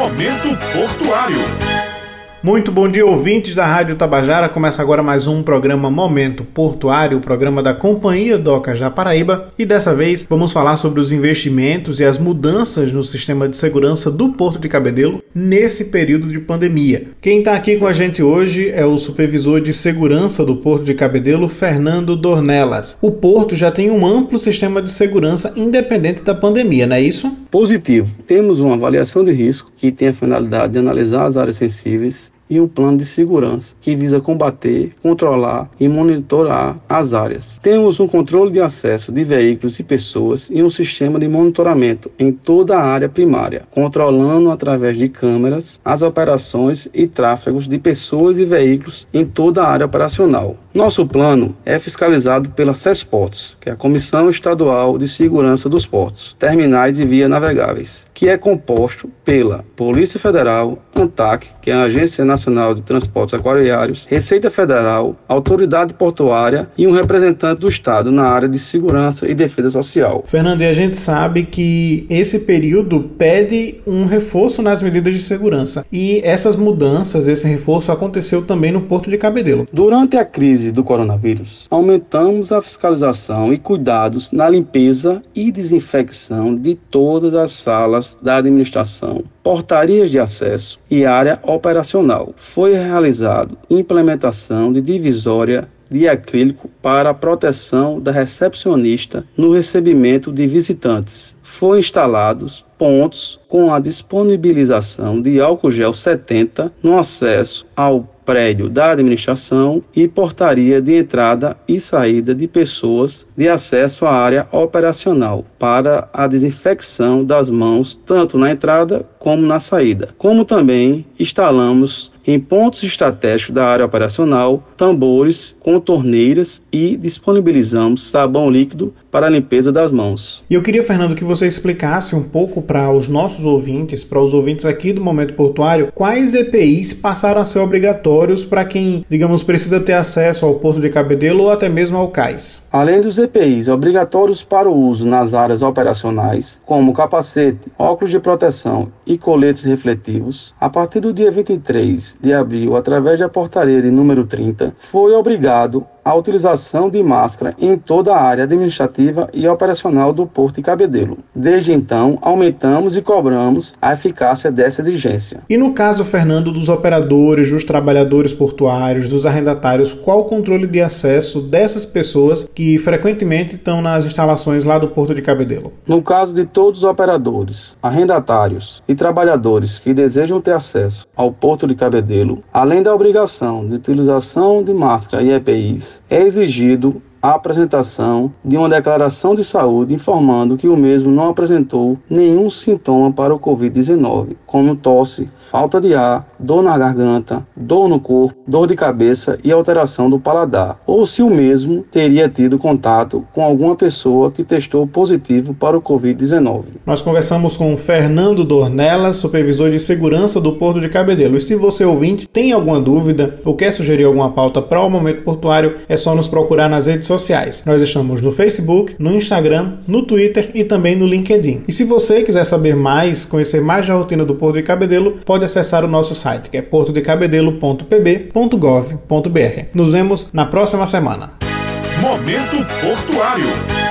Momento Portuário. Muito bom dia, ouvintes da Rádio Tabajara. Começa agora mais um programa Momento Portuário, o programa da Companhia Docas da Paraíba. E dessa vez vamos falar sobre os investimentos e as mudanças no sistema de segurança do Porto de Cabedelo nesse período de pandemia. Quem está aqui com a gente hoje é o supervisor de segurança do Porto de Cabedelo, Fernando Dornelas. O Porto já tem um amplo sistema de segurança independente da pandemia, não é isso? Positivo. Temos uma avaliação de risco que tem a finalidade de analisar as áreas sensíveis e um plano de segurança que visa combater, controlar e monitorar as áreas. Temos um controle de acesso de veículos e pessoas e um sistema de monitoramento em toda a área primária, controlando através de câmeras as operações e tráfegos de pessoas e veículos em toda a área operacional. Nosso plano é fiscalizado pela CESPORTS, que é a Comissão Estadual de Segurança dos Portos, Terminais e Vias Navegáveis, que é composto pela Polícia Federal, ANTAC, que é a Agência Nacional Nacional de Transportes Aquariários, Receita Federal, Autoridade Portuária e um representante do Estado na área de segurança e defesa social. Fernando, e a gente sabe que esse período pede um reforço nas medidas de segurança. E essas mudanças, esse reforço aconteceu também no Porto de Cabedelo. Durante a crise do coronavírus, aumentamos a fiscalização e cuidados na limpeza e desinfecção de todas as salas da administração, portarias de acesso e área operacional foi realizado implementação de divisória de acrílico para a proteção da recepcionista no recebimento de visitantes. Foi instalados pontos com a disponibilização de álcool gel 70 no acesso ao prédio da administração e portaria de entrada e saída de pessoas de acesso à área operacional para a desinfecção das mãos tanto na entrada como na saída. Como também instalamos em pontos estratégicos da área operacional tambores com torneiras e disponibilizamos sabão líquido para a limpeza das mãos. E eu queria, Fernando, que você explicasse um pouco para os nossos ouvintes, para os ouvintes aqui do Momento Portuário, quais EPIs passaram a ser obrigatórios para quem, digamos, precisa ter acesso ao Porto de Cabedelo ou até mesmo ao cais. Além dos EPIs obrigatórios para o uso nas áreas operacionais, como capacete, óculos de proteção e coletes refletivos, a partir do dia 23 de abril, através da portaria de número 30, foi obrigado a utilização de máscara em toda a área administrativa e operacional do Porto de Cabedelo. Desde então, aumentamos e cobramos a eficácia dessa exigência. E no caso, Fernando, dos operadores, dos trabalhadores portuários, dos arrendatários, qual o controle de acesso dessas pessoas que frequentemente estão nas instalações lá do Porto de Cabedelo? No caso de todos os operadores, arrendatários e trabalhadores que desejam ter acesso ao Porto de Cabedelo, além da obrigação de utilização de máscara e EPIs, é exigido a apresentação de uma declaração de saúde informando que o mesmo não apresentou nenhum sintoma para o Covid-19, como tosse, falta de ar, dor na garganta, dor no corpo, dor de cabeça e alteração do paladar, ou se o mesmo teria tido contato com alguma pessoa que testou positivo para o Covid-19. Nós conversamos com Fernando Dornelas, supervisor de segurança do Porto de Cabedelo. E se você ouvinte tem alguma dúvida ou quer sugerir alguma pauta para o Momento Portuário, é só nos procurar nas redes sociais. Nós estamos no Facebook, no Instagram, no Twitter e também no LinkedIn. E se você quiser saber mais, conhecer mais da rotina do Porto de Cabedelo, pode acessar o nosso site, que é portodecabedelo.pb.gov.br. Nos vemos na próxima semana. Momento Portuário.